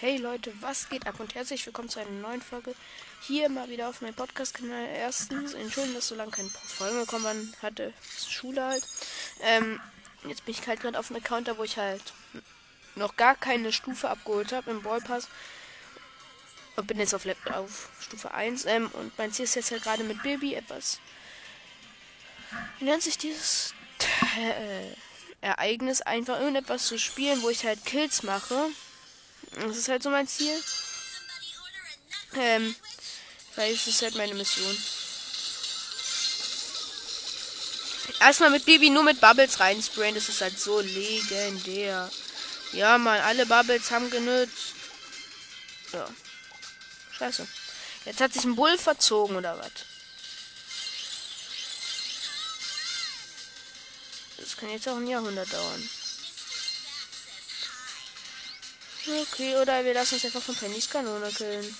Hey Leute, was geht ab und herzlich willkommen zu einer neuen Folge. Hier mal wieder auf meinem Podcast-Kanal. Erstens, entschuldigen, dass so lange keine Folgen gekommen waren. Hatte Schule halt. Ähm, jetzt bin ich halt gerade auf einem Account, wo ich halt noch gar keine Stufe abgeholt habe im Ballpass. Und bin jetzt auf, auf Stufe 1. Ähm, und mein Ziel ist jetzt halt gerade mit Baby etwas. Wie nennt sich dieses äh, Ereignis? Einfach irgendetwas zu spielen, wo ich halt Kills mache. Das ist halt so mein Ziel. Ähm, weil es ist halt meine Mission. Erstmal mit Baby nur mit Bubbles reinsprayen, das ist halt so legendär. Ja, man, alle Bubbles haben genützt. Ja. Scheiße. Jetzt hat sich ein Bull verzogen oder was? Das kann jetzt auch ein Jahrhundert dauern. Okay, oder wir lassen uns einfach von Pennys Kanone killen.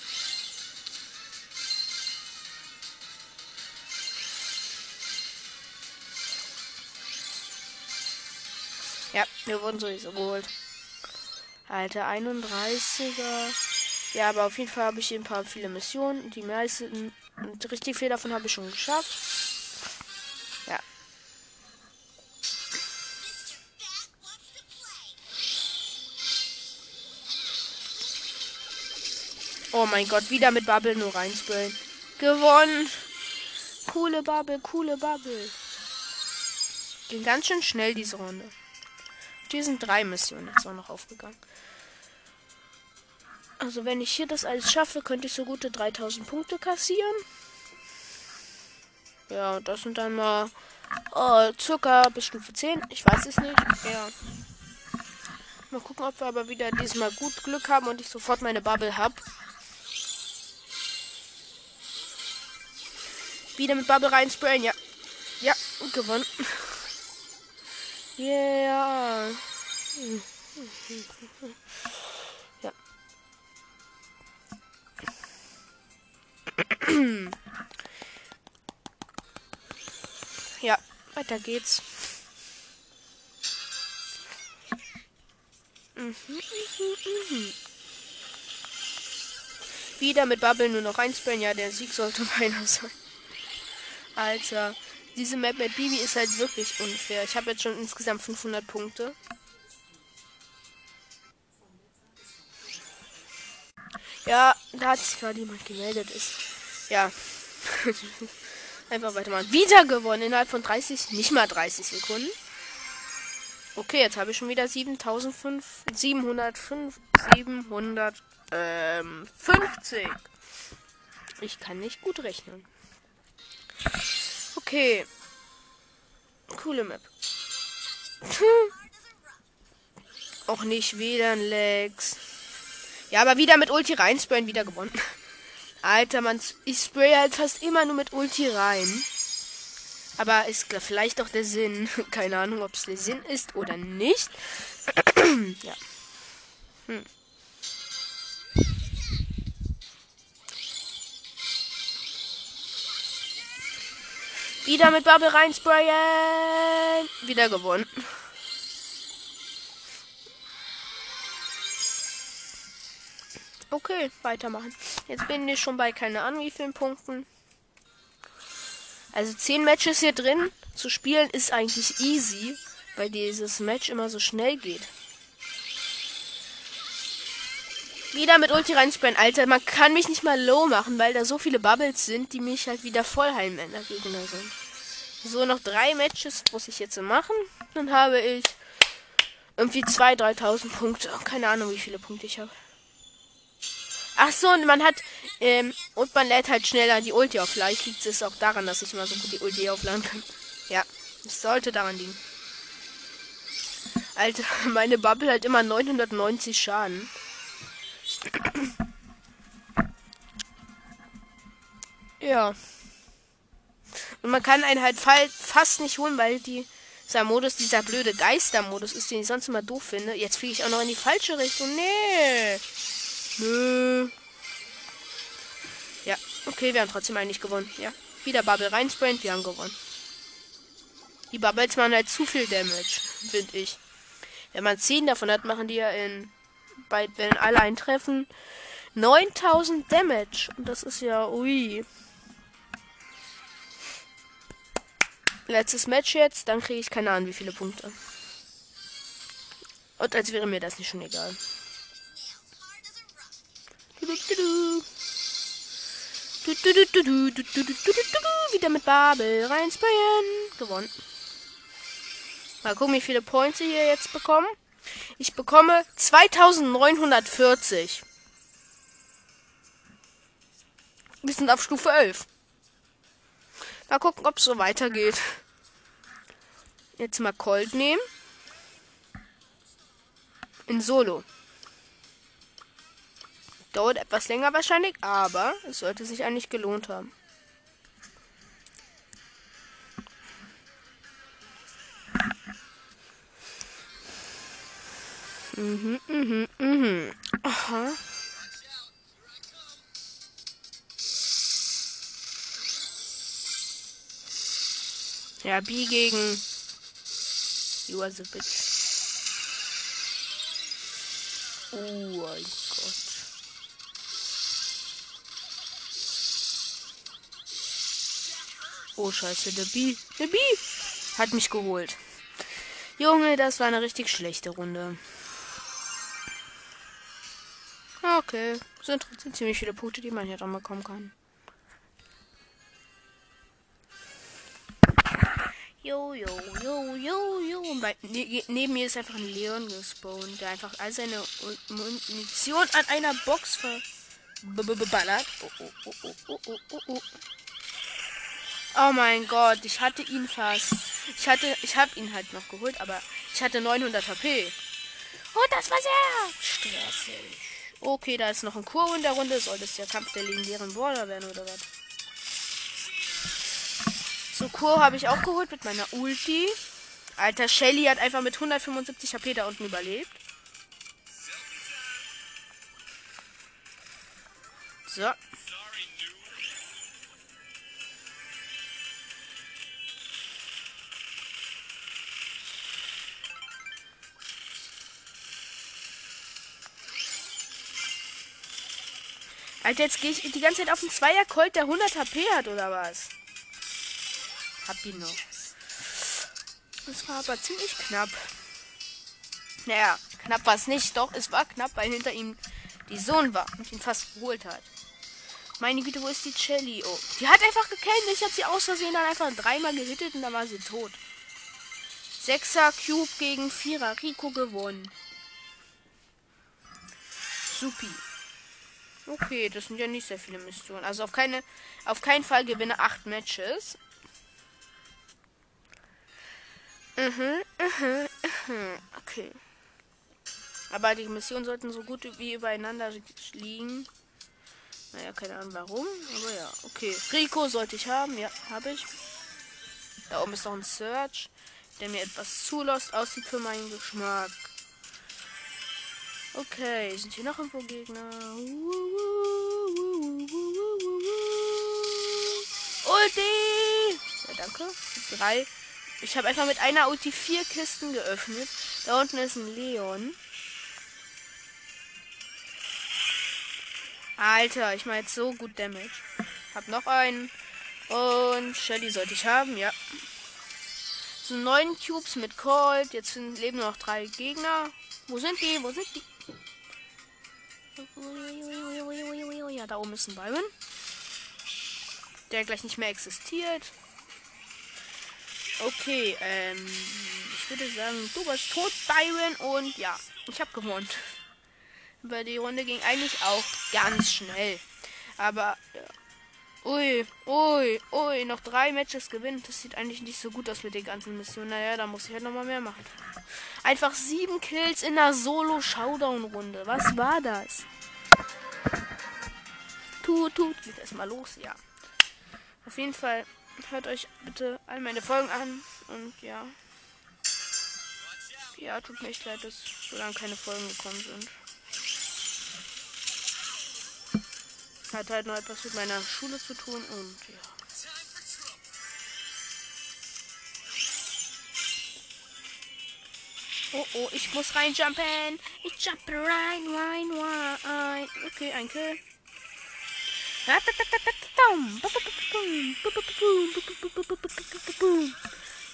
Ja, wir wurden sowieso geholt. Alter, 31er. Ja, aber auf jeden Fall habe ich ein paar viele Missionen. Die meisten, richtig viel davon habe ich schon geschafft. Oh mein Gott, wieder mit Bubble nur reinsprayen. Gewonnen. Coole Bubble, coole Bubble. Ging ganz schön schnell diese Runde. Hier sind drei Missionen jetzt auch noch aufgegangen. Also wenn ich hier das alles schaffe, könnte ich so gute 3000 Punkte kassieren. Ja, das sind dann mal oh, circa bis Stufe 10. Ich weiß es nicht. Ja. Mal gucken, ob wir aber wieder diesmal gut Glück haben und ich sofort meine Bubble habe. Wieder mit Bubble reinsprayen. Ja. Ja, gewonnen. Yeah. Ja. Ja, weiter geht's. Wieder mit Bubble nur noch reinsprayen. Ja, der Sieg sollte meiner sein. Alter, diese Map mit Bibi ist halt wirklich unfair. Ich habe jetzt schon insgesamt 500 Punkte. Ja, da hat sich gerade jemand gemeldet. Ist ja einfach weitermachen. Wieder gewonnen innerhalb von 30, nicht mal 30 Sekunden. Okay, jetzt habe ich schon wieder 7005, 705, 750. Ich kann nicht gut rechnen. Okay. Coole Map. Auch nicht wieder ein Lex. Ja, aber wieder mit Ulti reinsprayen, wieder gewonnen. Alter, man, ich spray halt fast immer nur mit Ulti rein. Aber ist vielleicht auch der Sinn. Keine Ahnung, ob es der Sinn ist oder nicht. ja. Hm. Wieder mit Bubble reinsprayen. Wieder gewonnen. Okay, weitermachen. Jetzt bin ich schon bei keine Ahnung wie vielen Punkten. Also 10 Matches hier drin zu spielen ist eigentlich easy, weil dieses Match immer so schnell geht. Wieder mit Ulti reinsprayen. Alter, man kann mich nicht mal low machen, weil da so viele Bubbles sind, die mich halt wieder voll heilen, wenn da Gegner sind. So, noch drei Matches muss ich jetzt machen. Dann habe ich irgendwie 2.000, 3.000 Punkte. Keine Ahnung, wie viele Punkte ich habe. Ach so, und man hat, ähm, und man lädt halt schneller die Ulti auf. Vielleicht liegt es auch daran, dass ich immer so gut die Ulti aufladen kann. Ja, es sollte daran liegen. Alter, meine Bubble hat immer 990 Schaden. Ja. Und man kann einen halt fast nicht holen, weil die, dieser Modus, dieser blöde Geistermodus ist, den ich sonst immer doof finde. Jetzt fliege ich auch noch in die falsche Richtung. Nee. Nö. Ja, okay, wir haben trotzdem eigentlich gewonnen. Ja. Wieder Bubble reinsprayen, wir haben gewonnen. Die Bubbles machen halt zu viel Damage, finde ich. Wenn man 10 davon hat, machen die ja in bei, wenn alle eintreffen, 9000 Damage. Und das ist ja, ui. Letztes Match jetzt, dann kriege ich keine Ahnung, wie viele Punkte. Und als wäre mir das nicht schon egal. Wieder mit Babel reinsprayen. Gewonnen. Mal gucken, wie viele Points ich hier jetzt bekommen. Ich bekomme 2940. Wir sind auf Stufe 11. Mal gucken, ob es so weitergeht. Jetzt mal Colt nehmen. In Solo. Dauert etwas länger wahrscheinlich, aber es sollte sich eigentlich gelohnt haben. Mhm, mhm. Ja, B gegen You are the bitch. Oh mein Gott. Oh scheiße, der B. Der B hat mich geholt. Junge, das war eine richtig schlechte Runde. Okay, sind trotzdem ziemlich viele Punkte, die man hier dran bekommen kann. Jo, jo, jo, jo, jo. Ne, neben mir ist einfach ein Leon gespawnt, der einfach all seine Munition an einer Box verballert. Oh, oh, oh, oh, oh, oh, oh, oh. Oh mein Gott, ich hatte ihn fast. Ich hatte, ich habe ihn halt noch geholt, aber ich hatte 900 HP. Oh, das war sehr stressig. Okay, da ist noch ein Kur in der Runde. Soll das der Kampf der legendären Border werden oder was? Kur habe ich auch geholt mit meiner Ulti. Alter, Shelly hat einfach mit 175 HP da unten überlebt. So. Alter, jetzt gehe ich die ganze Zeit auf den Zweier Colt, der 100 HP hat, oder was? Hab ihn noch. Das war aber ziemlich knapp. Naja, knapp war es nicht. Doch, es war knapp, weil hinter ihm die Sohn war und ihn fast geholt hat. Meine Güte, wo ist die Shelly? Oh, die hat einfach gekämpft. Ich habe sie aus Versehen dann einfach dreimal gehittet und dann war sie tot. Sechser Cube gegen Vierer. Rico gewonnen. Supi. Okay, das sind ja nicht sehr viele Missionen. Also auf keine, auf keinen Fall gewinne acht Matches. Mhm, mhm, mhm. Okay. Aber die Missionen sollten so gut wie übereinander liegen. Naja, keine Ahnung warum. Aber ja, okay. Rico sollte ich haben. Ja, habe ich. Da oben ist noch ein Search, der mir etwas zu lost aussieht für meinen Geschmack. Okay, sind hier noch irgendwo Gegner? Ulti! Ja, danke. Drei ich habe einfach mit einer Ulti vier Kisten geöffnet. Da unten ist ein Leon. Alter, ich mache jetzt so gut Damage. Hab noch einen. Und Shelly sollte ich haben, ja. So neun Cubes mit Colt. Jetzt leben nur noch drei Gegner. Wo sind die? Wo sind die? Ja, da oben ist ein Byron. Der gleich nicht mehr existiert. Okay, ähm, ich würde sagen, du warst tot, Byron, und ja, ich habe gewonnen. Weil die Runde ging eigentlich auch ganz schnell. Aber, ja. Ui, ui, ui, noch drei Matches gewinnen. Das sieht eigentlich nicht so gut aus mit den ganzen Missionen. Naja, da muss ich halt nochmal mehr machen. Einfach sieben Kills in einer Solo-Showdown-Runde. Was war das? Tut, tut, geht erstmal los, ja. Auf jeden Fall hört euch bitte all meine Folgen an und ja. Ja, tut mir echt leid, dass so lange keine Folgen gekommen sind. Hat halt noch etwas mit meiner Schule zu tun und ja. Oh, oh, ich muss reinjumpen. Ich jumpe rein, rein, rein. Okay, ein Kill.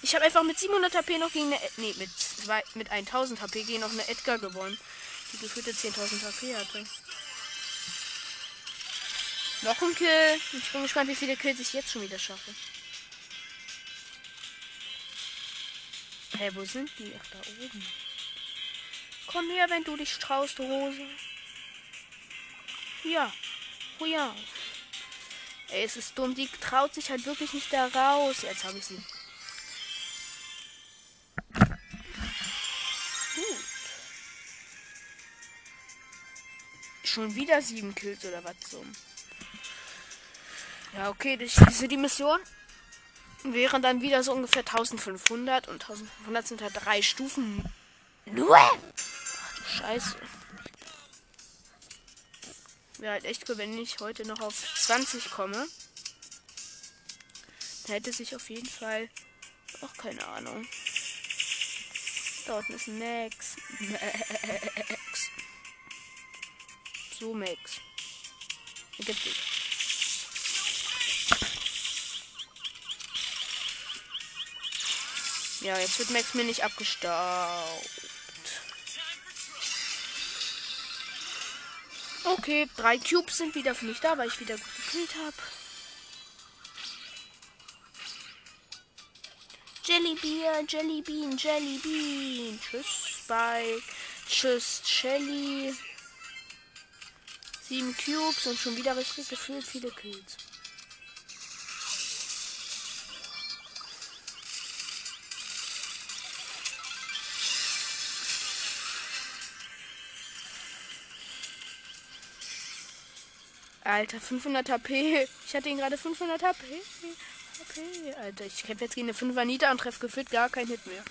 Ich habe einfach mit 700 HP noch gegen eine... Nee, mit, zwei, mit 1000 HP gegen noch eine Edgar gewonnen. Die gefühlte 10.000 HP hatte. Noch ein Kill. Ich bin gespannt, wie viele Kills ich jetzt schon wieder schaffe. Hä, hey, wo sind die? Ach, da oben. Komm her, wenn du dich traust, Rose. Ja. Oh ja. Ey, es ist dumm. Die traut sich halt wirklich nicht da raus. Jetzt habe ich sie. Gut. Schon wieder sieben Kills oder was so. Ja, okay, das, diese die Mission wären dann wieder so ungefähr 1500 und 1500 sind halt drei Stufen. Nur? Ach du Scheiße. Wäre halt echt cool, wenn ich heute noch auf 20 komme. Dann hätte sich auf jeden Fall. Ach, keine Ahnung. Unten ist Max. Max. So, Max. Gibt es. Ja, jetzt wird Max mir nicht abgestaubt. Okay, drei Cubes sind wieder für mich da, weil ich wieder gut gekillt habe. Jellybean, Jellybean, Jellybean. Tschüss, Spike. Tschüss, Shelly. Sieben Cubes und schon wieder richtig gefühlt viele Kills. Alter, 500 HP. Ich hatte ihn gerade 500 HP. HP. Alter, ich kämpfe jetzt gegen eine 5er Nita und treffe gefühlt gar keinen Hit mehr.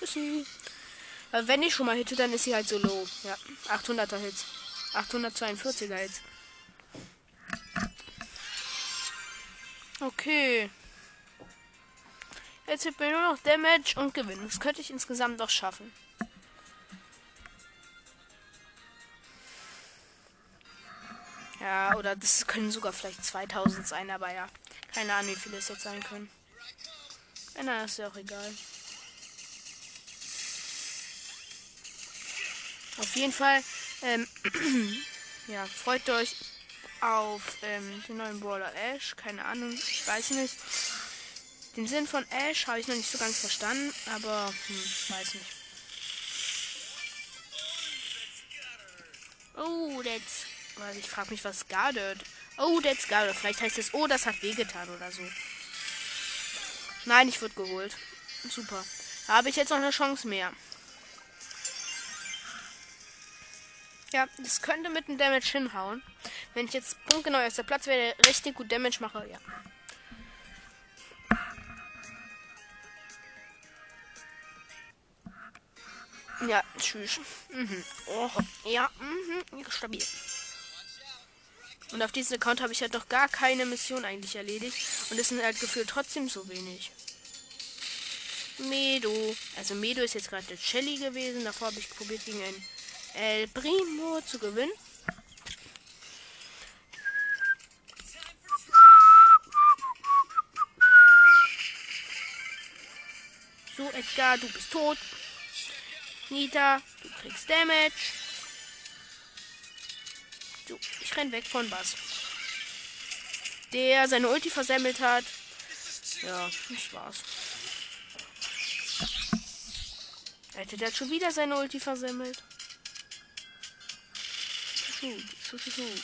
Tschüssi. Aber wenn ich schon mal hitte, dann ist sie halt so low. Ja, 800er Hits. 842er Hits. Okay. Jetzt hit mir nur noch Damage und Gewinn. Das könnte ich insgesamt doch schaffen. Ja, oder das können sogar vielleicht 2000 sein, aber ja. Keine Ahnung, wie viele es jetzt sein können. Na, ist ja auch egal. Auf jeden Fall, ähm, ja, freut euch auf ähm, den neuen Brawler Ash. Keine Ahnung, ich weiß nicht. Den Sinn von Ash habe ich noch nicht so ganz verstanden, aber hm, weiß nicht. Oh, that's weil ich frage mich, was guarded. Oh, that's guarded. Vielleicht heißt es, oh, das hat wehgetan oder so. Nein, ich wurde geholt. Super. Da habe ich jetzt noch eine Chance mehr. Ja, das könnte mit dem Damage hinhauen. Wenn ich jetzt punktgenau aus der Platz werde, richtig gut Damage mache, ja. Ja, tschüss. Mhm. Oh, ja, mhm, stabil. Und auf diesem Account habe ich halt noch gar keine Mission eigentlich erledigt. Und es sind halt gefühlt trotzdem so wenig. Medo. Also Medo ist jetzt gerade der Shelly gewesen. Davor habe ich probiert gegen ein El Primo zu gewinnen. So, Edgar, du bist tot. Nita, du kriegst Damage. Ich weg von Bass. Der seine Ulti versemmelt hat. Ja, das war's. Alter, der hat schon wieder seine Ulti versemmelt. Gut, gut, gut.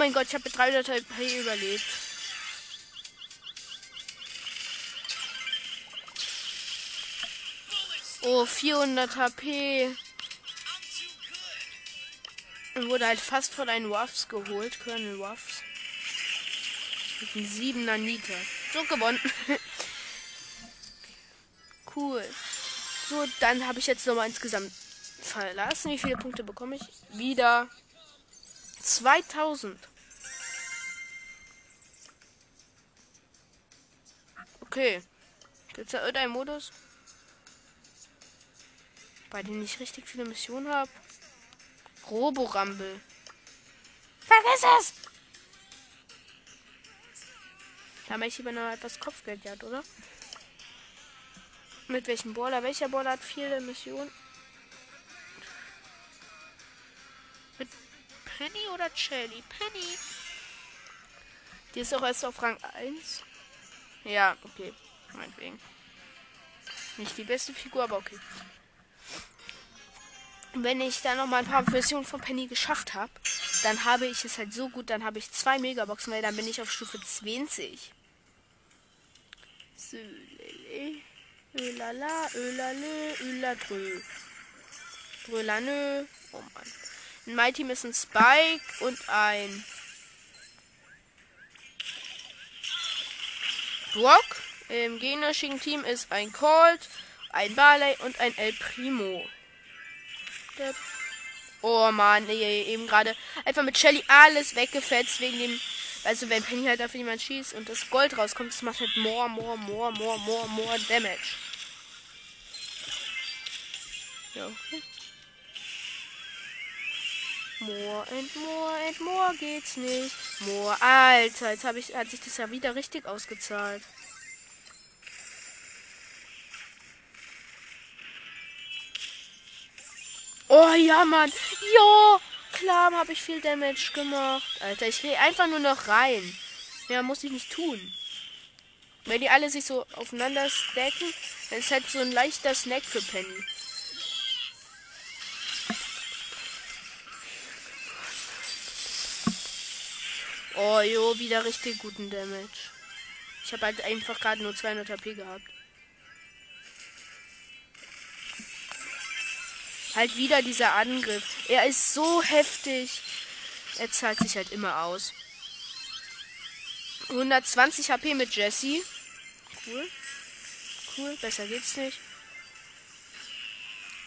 Mein Gott, ich habe mit 300 HP überlebt. Oh, 400 HP. Und wurde halt fast von einem Waffs geholt. Colonel Waffs. Mit einem 7er Nita. So gewonnen. cool. So, dann habe ich jetzt nochmal insgesamt verlassen. Wie viele Punkte bekomme ich? Wieder 2000. Okay. Gibt es da irgendeinen Modus, bei dem ich richtig viele Missionen habe? Roborumble. Vergiss es! Da habe ich lieber noch etwas Kopfgeld gehabt, oder? Mit welchem Baller? Welcher Baller hat viele Missionen? Mit Penny oder Shelly? Penny. Die ist auch erst auf Rang 1. Ja, okay. Meinetwegen. Nicht die beste Figur, aber okay. Wenn ich dann noch mal ein paar Versionen von Penny geschafft habe, dann habe ich es halt so gut, dann habe ich zwei Megaboxen, weil dann bin ich auf Stufe 20. So, lele. Ölala, ölale, öladrö. Drölanö. Oh Mann. In meinem Team ist ein Spike und ein Brock. Im gegnerischen Team ist ein Colt, ein Barley und ein El Primo. Oh nee, eben gerade einfach mit Shelly alles weggefetzt wegen dem. Also wenn Penny halt dafür jemand schießt und das Gold rauskommt, das macht halt more, more, more, more, more, more Damage. Ja, okay. More and more and more geht's nicht. More, Alter, jetzt ich, hat sich das ja wieder richtig ausgezahlt. Oh ja, Mann. Ja, klar habe ich viel Damage gemacht. Alter, ich gehe einfach nur noch rein. Ja, muss ich nicht tun. Wenn die alle sich so aufeinander stacken, dann ist halt so ein leichter Snack für Penny. Oh, jo, wieder richtig guten Damage. Ich habe halt einfach gerade nur 200 HP gehabt. Halt wieder dieser Angriff. Er ist so heftig. Er zahlt sich halt immer aus. 120 HP mit Jesse. Cool. Cool, besser geht's nicht.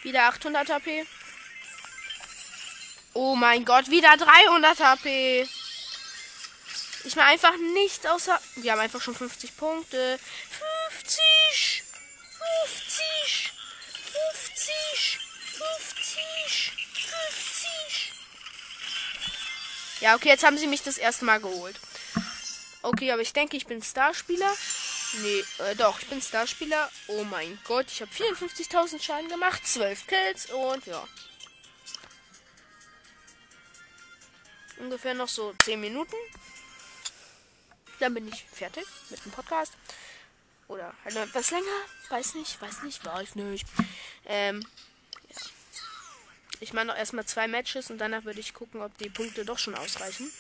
Wieder 800 HP. Oh mein Gott, wieder 300 HP. Ich mache einfach nichts außer. Wir haben einfach schon 50 Punkte. 50! 50! 50! 50! 50! Ja, okay, jetzt haben sie mich das erste Mal geholt. Okay, aber ich denke, ich bin Starspieler. Nee, äh, doch, ich bin Starspieler. Oh mein Gott, ich habe 54.000 Schaden gemacht, 12 Kills und ja. Ungefähr noch so 10 Minuten. Dann bin ich fertig mit dem Podcast. Oder halt etwas länger. Weiß nicht, weiß nicht, weiß nicht. Ähm, ja. Ich mache noch erstmal zwei Matches und danach würde ich gucken, ob die Punkte doch schon ausreichen.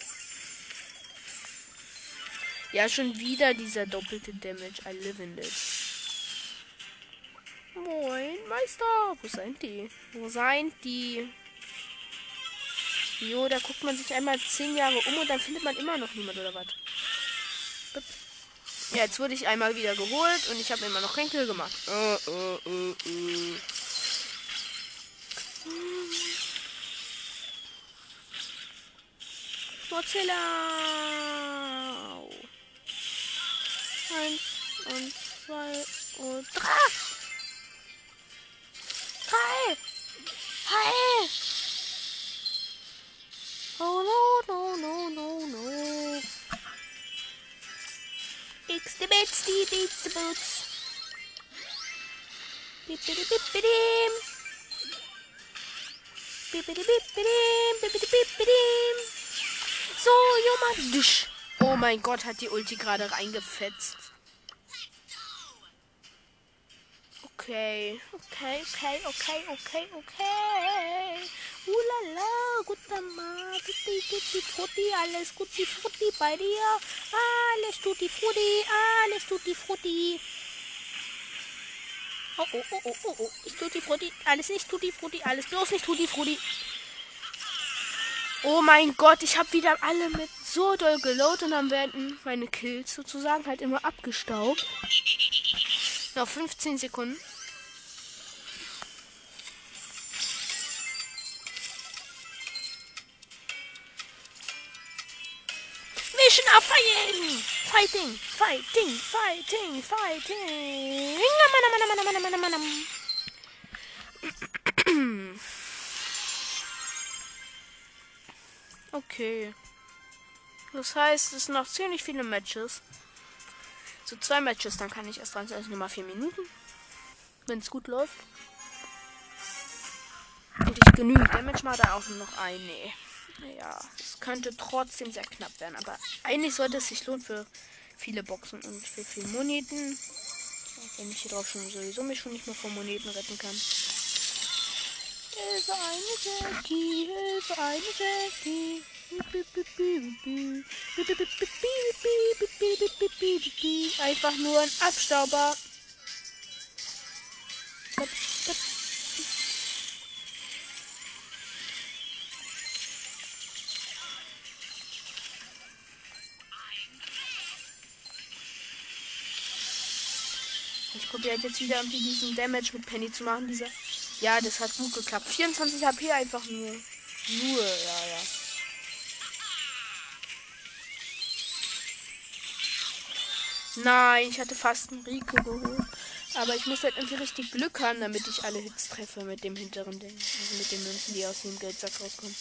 Ja, schon wieder dieser doppelte Damage. I live in it. Moin, Meister. Wo sind die? Wo sind die? Jo, da guckt man sich einmal zehn Jahre um und dann findet man immer noch niemand oder was? Ja, jetzt wurde ich einmal wieder geholt und ich habe immer noch kein Kill gemacht. Uh, uh, uh, uh. Mozilla. Eins und zwei und drei. Drei. Hi. Oh no, no, no, no, no. Bits, die beats the boots. Bippidi bippidim. Bippidi bippidim, bippidi bippidim. So, Junge. Dusch. Oh mein Gott, hat die Ulti gerade reingefetzt. Okay, okay, okay, okay, okay, okay. Ulala, guter Mann, tutti, tutti, frutti, alles guti, frutti bei dir. Alles tutti, frutti, alles tutti, frutti. Oh, oh, oh, oh, oh, oh, ist tutti, frutti, alles nicht tutti, frutti, alles bloß nicht tutti, frutti. Oh mein Gott, ich habe wieder alle mit so doll geloadet und dann werden meine Kills sozusagen halt immer abgestaubt. Noch 15 Sekunden. Fighting! Fighting! Fighting! Fighting! Okay. Das heißt, es sind noch ziemlich viele Matches. So zwei Matches, dann kann ich erst dran sein. Also Nummer vier Minuten. Wenn es gut läuft. Und ich genügend Damage mache, dann auch nur noch ein. Nee. Ja, es könnte trotzdem sehr knapp werden. Aber eigentlich sollte es sich lohnen für viele Boxen und für viele Moneten. Wenn ich hier drauf schon sowieso mich schon nicht mehr von Moneten retten kann. Hilfe, eine Jackie, Hilfe, eine Jackie. Einfach nur ein Abstauber. Ich probiere jetzt wieder irgendwie diesen Damage mit Penny zu machen. Dieser. Ja, das hat gut geklappt. 24 HP einfach nur. Nur, ja, ja. Nein, ich hatte fast einen Rico geholt. Aber ich muss halt irgendwie richtig Glück haben, damit ich alle Hits treffe mit dem hinteren Ding. Also mit den Münzen, die aus dem Geldsack rauskommen.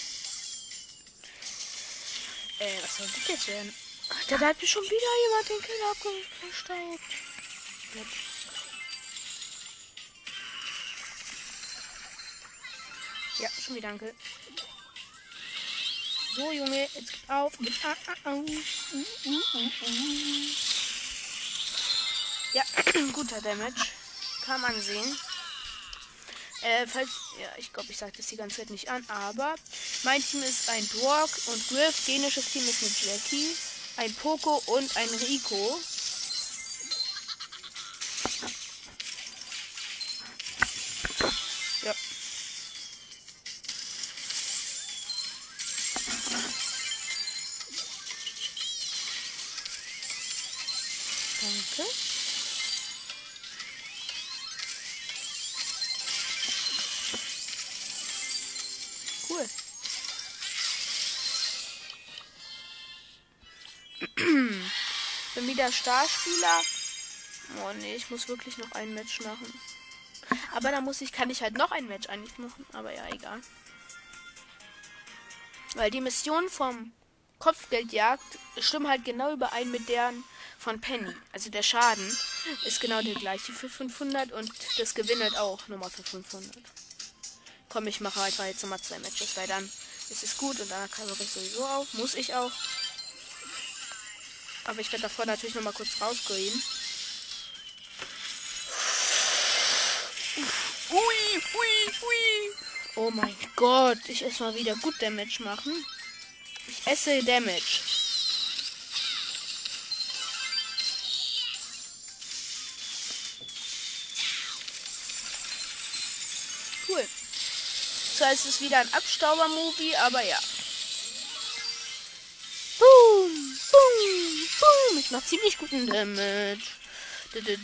Äh, was soll das jetzt werden? Da hat mir schon wieder jemand den Kill abgestaubt. Ja, schon wieder danke. So, Junge, jetzt auf. Ah, ah, ah. Uh, ja, guter Damage. Kann man sehen. Äh, falls, ja, ich glaube, ich sage das die ganze Zeit nicht an, aber mein Team ist ein Dwark und Griff. Dänisches Team ist mit Jackie, ein Poco und ein Rico. Starspieler. Oh nee, ich muss wirklich noch ein Match machen. Aber da muss ich, kann ich halt noch ein Match eigentlich machen. Aber ja, egal. Weil die Mission vom Kopfgeldjagd stimmt halt genau überein mit deren von Penny. Also der Schaden ist genau der gleiche für 500 und das Gewinn halt auch nochmal für 500. Komm, ich mache einfach jetzt nochmal zwei Matches, weil dann ist es gut und dann kann ich sowieso auf. Muss ich auch. Aber ich werde davor natürlich nochmal kurz rausgehen. Ui, ui, ui. Oh mein Gott, ich esse mal wieder gut Damage machen. Ich esse Damage. Cool. Zwar ist es wieder ein Abstauber-Movie, aber ja. Boom, boom, boom. Ich mach ziemlich guten Damage. Damage,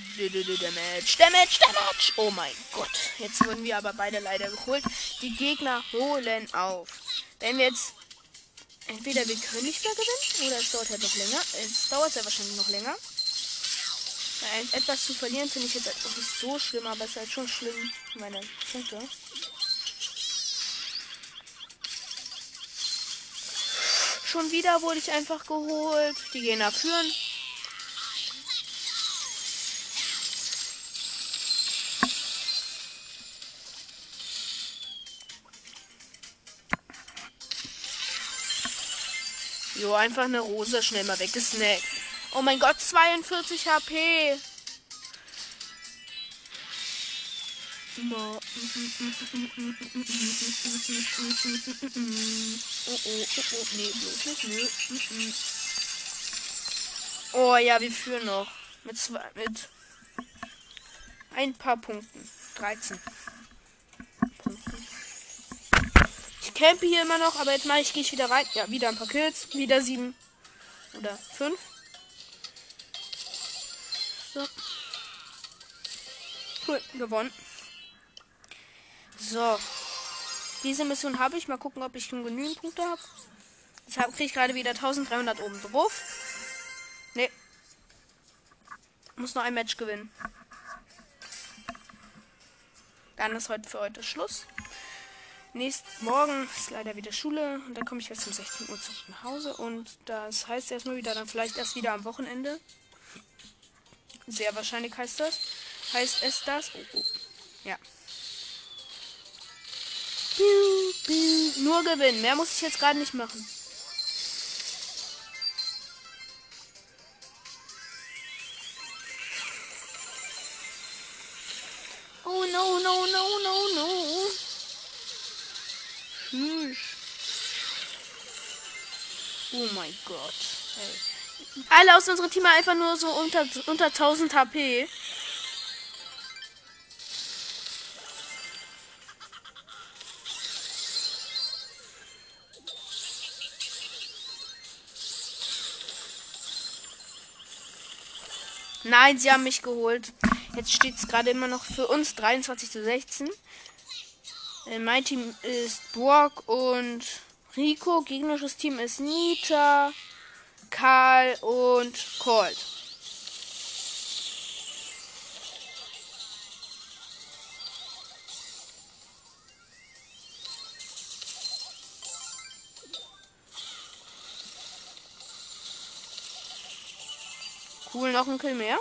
Damage, Damage. Oh mein Gott. Jetzt wurden wir aber beide leider geholt. Die Gegner holen auf. Wenn wir jetzt entweder nicht mehr gewinnen oder es dauert halt noch länger. Es dauert ja wahrscheinlich noch länger. Etwas zu verlieren finde ich jetzt halt auch nicht so schlimm, aber es ist halt schon schlimm, meine Punkte. Schon wieder wurde ich einfach geholt. Die gehen nach führen. Jo, einfach eine Rose schnell mal weggesnackt. Oh mein Gott, 42 HP. Oh, oh, oh, oh, nee, bloß nicht, nö. Oh ja, wir führen noch. Mit zwei, mit ein paar Punkten. 13 campe hier immer noch, aber jetzt mache ich, gehe ich wieder rein. Ja, wieder ein paar Kills. Wieder sieben. Oder fünf. So. Cool, gewonnen. So. Diese Mission habe ich. Mal gucken, ob ich genügend Punkte habe. Jetzt kriege ich gerade wieder 1300 oben drauf. Ne. Muss noch ein Match gewinnen. Dann ist heute für heute Schluss. Nächst morgen ist leider wieder Schule und dann komme ich erst um 16 Uhr zurück nach Hause und das heißt erstmal wieder dann vielleicht erst wieder am Wochenende. Sehr wahrscheinlich heißt das. Heißt es das? Oh, oh. Ja. Nur gewinnen. Mehr muss ich jetzt gerade nicht machen. Oh no, no, no, no, no. Tschüss. Oh mein Gott. Ey. Alle aus unserem Team einfach nur so unter, unter 1000 HP. Nein, sie haben mich geholt. Jetzt steht es gerade immer noch für uns 23 zu 16. Äh, mein Team ist Borg und Rico. Gegnerisches Team ist Nita, Karl und Colt. Cool, noch ein Kill mehr.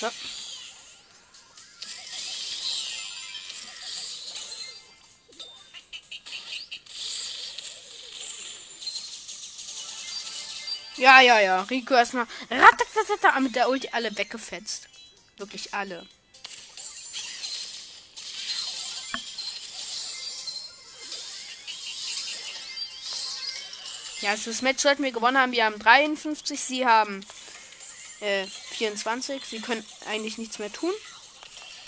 So. Ja, ja, ja. Rico erstmal mit der Ulti alle weggefetzt. Wirklich alle. Ja, also das Match sollten wir gewonnen haben. Wir haben 53, sie haben äh, 24. Sie können eigentlich nichts mehr tun.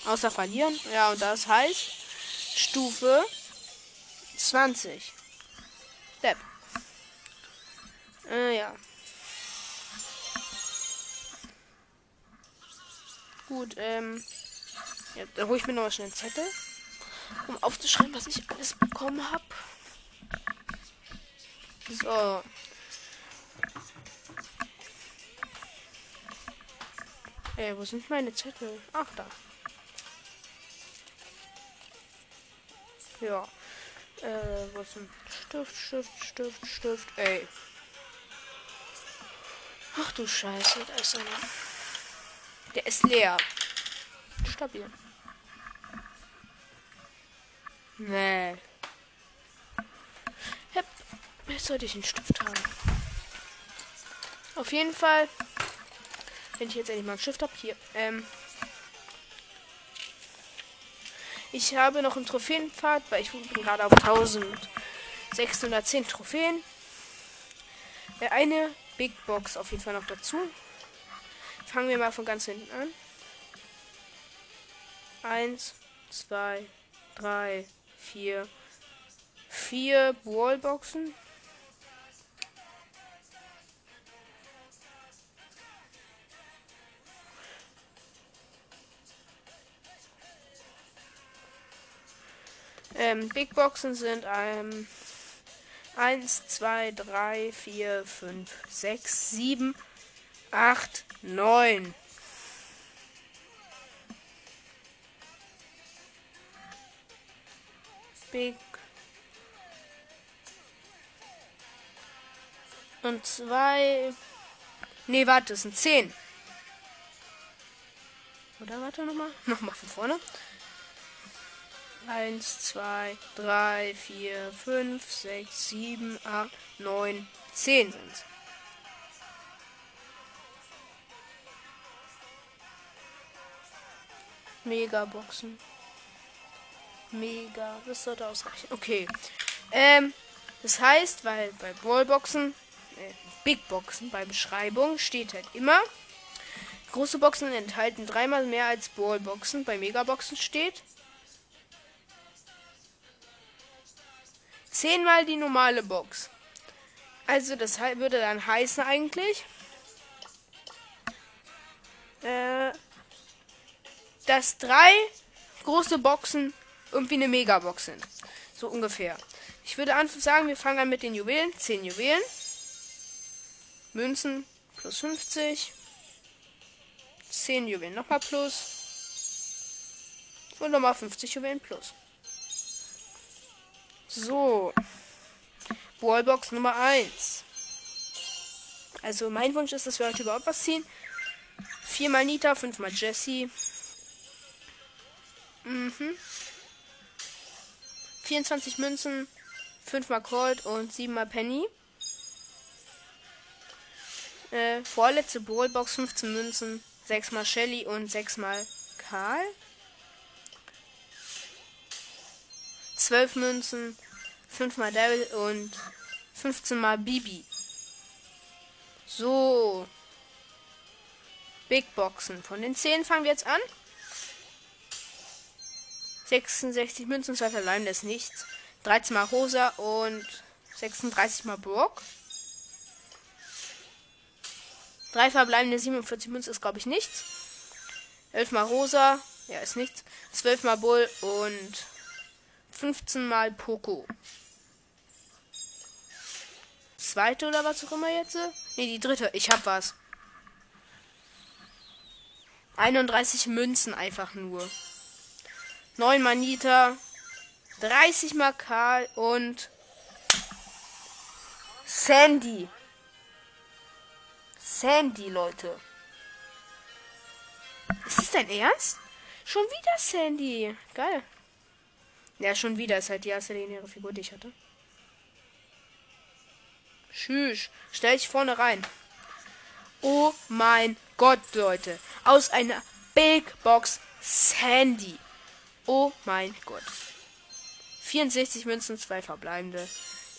Außer verlieren. Ja, und das heißt Stufe 20. Depp. Äh, ja. Gut, ähm. Ja, da hole ich mir noch schnell einen Zettel, um aufzuschreiben, was ich alles bekommen habe. So. Ey, wo sind meine Zettel? Ach, da. Ja. Äh, wo ein Stift, Stift, Stift, Stift, ey. Ach du Scheiße, da ist einer. Der ist leer. Stabil. Nee. Jetzt sollte ich einen Stift haben. Auf jeden Fall, wenn ich jetzt endlich mal einen Stift habe, hier. Ähm, ich habe noch einen Trophäenpfad, weil ich bin gerade auf 1610 Trophäen. Äh, eine Big Box auf jeden Fall noch dazu. Fangen wir mal von ganz hinten an. Eins, zwei, drei, vier, vier Wallboxen. Ähm, Big Boxen sind ähm, 1, 2, 3, 4, 5, 6, 7, 8, 9. Big. Und zwei. Nee, warte, es sind 10. Oder warte nochmal? Nochmal von vorne. 1, 2, 3, 4, 5, 6, 7, 8, 9, 10 sind Megaboxen. Mega. Das sollte ausreichen. Okay. Ähm, das heißt, weil bei Ballboxen, äh, Big Boxen bei Beschreibung steht halt immer, große Boxen enthalten dreimal mehr als Ballboxen. Bei Megaboxen steht zehnmal die normale Box. Also das würde dann heißen eigentlich, äh, dass drei große Boxen irgendwie eine Megabox sind. So ungefähr. Ich würde sagen, wir fangen an mit den Juwelen. 10 Juwelen. Münzen plus 50. 10 Juwelen nochmal plus. Und nochmal 50 Juwelen plus. So. Wallbox Nummer 1. Also mein Wunsch ist, dass wir heute überhaupt was ziehen. Viermal Nita, fünfmal Jesse. Mhm. 24 Münzen, fünfmal Colt und siebenmal Penny. Äh, vorletzte Ballbox, 15 Münzen, sechsmal Shelly und sechsmal Karl. 12 Münzen, 5 mal Devil und 15 mal Bibi. So. Big Boxen. Von den 10 fangen wir jetzt an. 66 Münzen, 2 verbleibende ist nichts. 13 mal Rosa und 36 mal Brock. 3 verbleibende 47 Münzen ist glaube ich nichts. 11 mal Rosa, ja ist nichts. 12 mal Bull und 15 mal Poco. Zweite oder was auch immer jetzt? Ne, die dritte. Ich hab was. 31 Münzen einfach nur. 9 mal Nita. 30 mal Karl und Sandy. Sandy, Leute. Ist das dein Ernst? Schon wieder Sandy. Geil. Ja, schon wieder. Ist halt die erste lineare Figur, die ich hatte. Tschüss. Stell dich vorne rein. Oh mein Gott, Leute. Aus einer Big Box Sandy. Oh mein Gott. 64 Münzen, zwei verbleibende.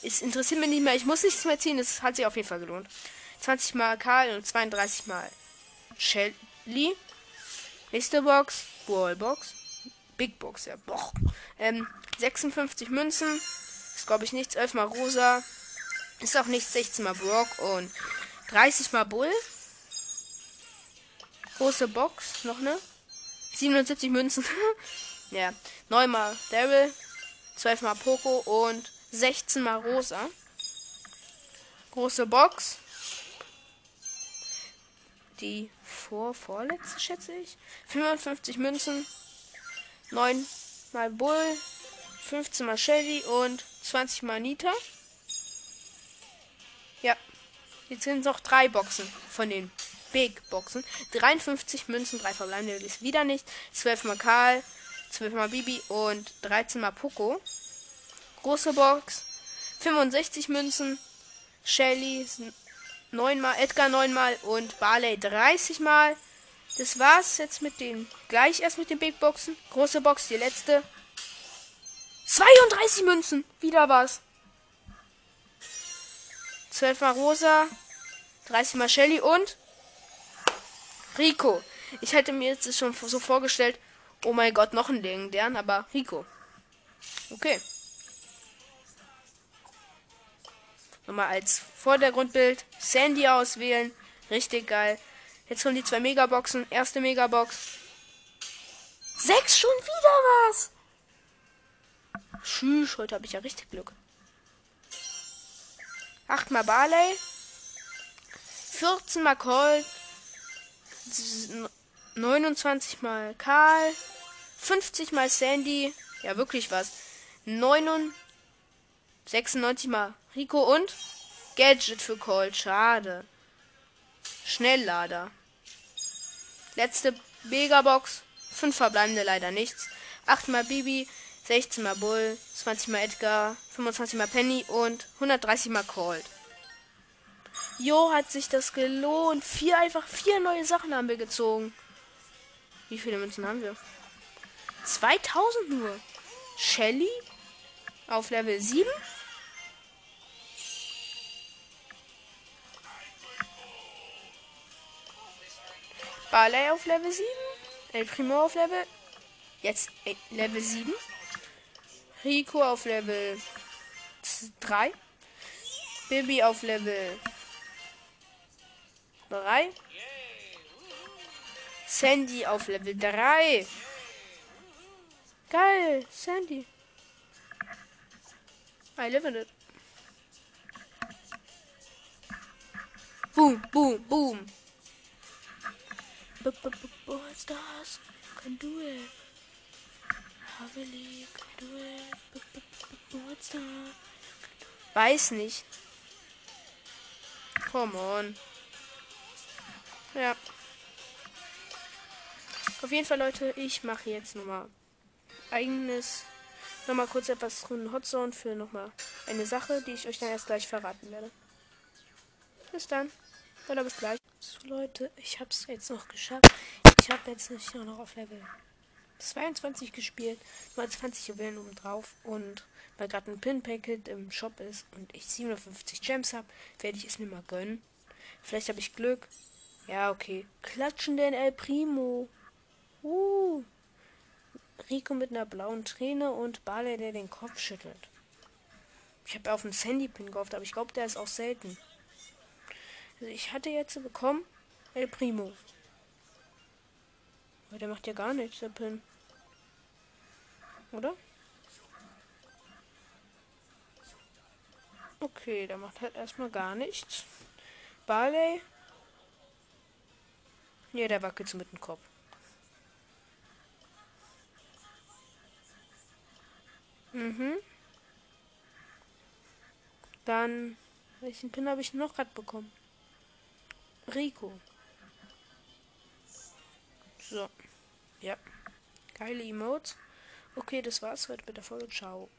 Es interessiert mich nicht mehr. Ich muss nichts mehr ziehen. Es hat sich auf jeden Fall gelohnt. 20 mal Karl und 32 mal Shelly. Nächste Box. Wallbox. Big Box, ja. Boah. Ähm, 56 Münzen. Ist, glaube ich, nichts. 11 mal Rosa. Ist auch nichts. 16 mal Brock und 30 mal Bull. Große Box. Noch ne? 77 Münzen. ja. 9 mal Daryl. 12 mal Poco und 16 mal Rosa. Große Box. Die vor vorletzte schätze ich. 55 Münzen. 9 mal Bull, 15 mal Shelly und 20 mal Nita. Ja. Jetzt sind noch drei Boxen von den Big Boxen. 53 Münzen, 3 verbleibende ist wieder nicht. 12 mal Karl, 12 mal Bibi und 13 mal Poco. Große Box. 65 Münzen. Shelly 9 mal, Edgar 9 mal und Barley 30 mal. Das war's jetzt mit den. Gleich erst mit den Big Boxen. Große Box, die letzte. 32 Münzen. Wieder was. 12 mal Rosa. 30 mal Shelly und Rico. Ich hätte mir jetzt schon so vorgestellt. Oh mein Gott, noch ein legendären, aber Rico. Okay. Nochmal als Vordergrundbild Sandy auswählen. Richtig geil. Jetzt kommen die zwei Megaboxen. Erste Megabox. Sechs schon wieder was. Tschüss, heute habe ich ja richtig Glück. Achtmal Barley. 14 mal Colt. 29 mal Karl. 50 mal Sandy. Ja, wirklich was. 96 mal Rico und Gadget für Colt. Schade. Schnelllader. Letzte Megabox. 5 verbleibende leider nichts. 8 mal Bibi, 16 mal Bull, 20 mal Edgar, 25 mal Penny und 130 mal Cold. Jo, hat sich das gelohnt. Vier einfach vier neue Sachen haben wir gezogen. Wie viele Münzen haben wir? 2000 nur. Shelly auf Level 7. Barley auf Level 7. El Primo auf Level. Jetzt äh, Level 7. Rico auf Level 3. Bibi auf Level 3. Sandy auf Level 3. Geil, Sandy. I live in it. Boom, boom, boom. Brawl Stars, can do it. Haveli, can do it. Brawl Stars. Weiß nicht. Come on. Ja. Auf jeden Fall, Leute, ich mache jetzt nochmal eigenes, nochmal kurz etwas von Hotzone für nochmal eine Sache, die ich euch dann erst gleich verraten werde. Bis dann. Oder bis gleich. So, Leute, ich habe es jetzt noch geschafft. Ich habe jetzt nicht noch auf Level 22 gespielt, nur 20 Juwelen oben drauf und weil gerade ein Pin-Packet im Shop ist und ich 750 Gems habe, werde ich es mir mal gönnen. Vielleicht habe ich Glück. Ja, okay. Klatschen den El Primo. Uh. Rico mit einer blauen Träne und Barley, der den Kopf schüttelt. Ich habe auf einen Sandy-Pin gehofft, aber ich glaube, der ist auch selten. Also ich hatte jetzt bekommen El Primo. Aber der macht ja gar nichts, der Pin. Oder? Okay, der macht halt erstmal gar nichts. Barley. Ja, der wackelt so mit dem Kopf. Mhm. Dann, welchen Pin habe ich noch gerade bekommen? Rico. So. Ja. Geile Emotes. Okay, das war's heute mit der Folge. Ciao.